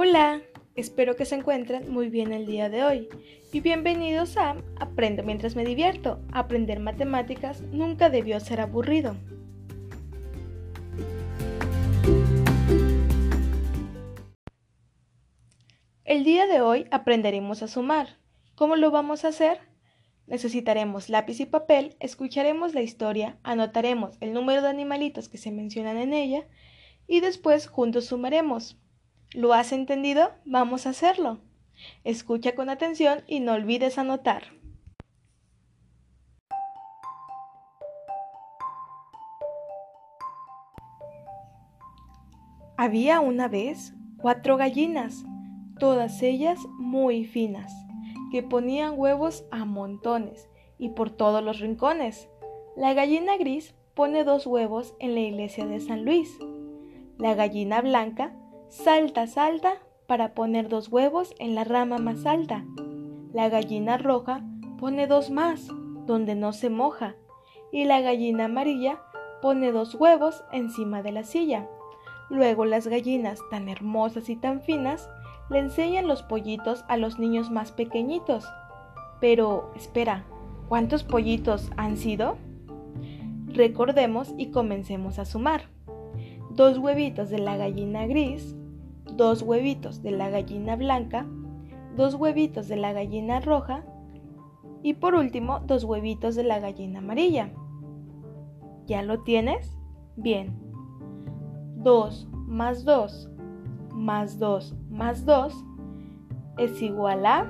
Hola, espero que se encuentren muy bien el día de hoy y bienvenidos a Aprendo mientras me divierto. Aprender matemáticas nunca debió ser aburrido. El día de hoy aprenderemos a sumar. ¿Cómo lo vamos a hacer? Necesitaremos lápiz y papel, escucharemos la historia, anotaremos el número de animalitos que se mencionan en ella y después juntos sumaremos. ¿Lo has entendido? Vamos a hacerlo. Escucha con atención y no olvides anotar. Había una vez cuatro gallinas, todas ellas muy finas que ponían huevos a montones y por todos los rincones. La gallina gris pone dos huevos en la iglesia de San Luis. La gallina blanca salta, salta para poner dos huevos en la rama más alta. La gallina roja pone dos más, donde no se moja. Y la gallina amarilla pone dos huevos encima de la silla. Luego las gallinas tan hermosas y tan finas le enseñan los pollitos a los niños más pequeñitos. Pero, espera, ¿cuántos pollitos han sido? Recordemos y comencemos a sumar. Dos huevitos de la gallina gris, dos huevitos de la gallina blanca, dos huevitos de la gallina roja y por último dos huevitos de la gallina amarilla. ¿Ya lo tienes? Bien. 2 más 2 más 2 más 2 es igual a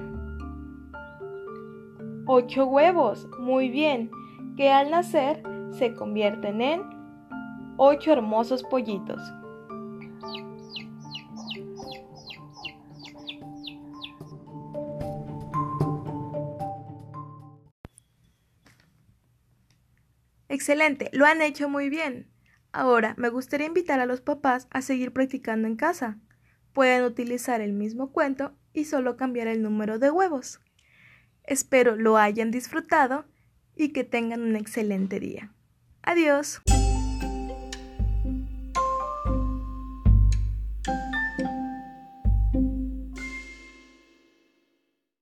8 huevos. Muy bien, que al nacer se convierten en 8 hermosos pollitos. Excelente, lo han hecho muy bien. Ahora me gustaría invitar a los papás a seguir practicando en casa. Pueden utilizar el mismo cuento y solo cambiar el número de huevos. Espero lo hayan disfrutado y que tengan un excelente día. Adiós. thank you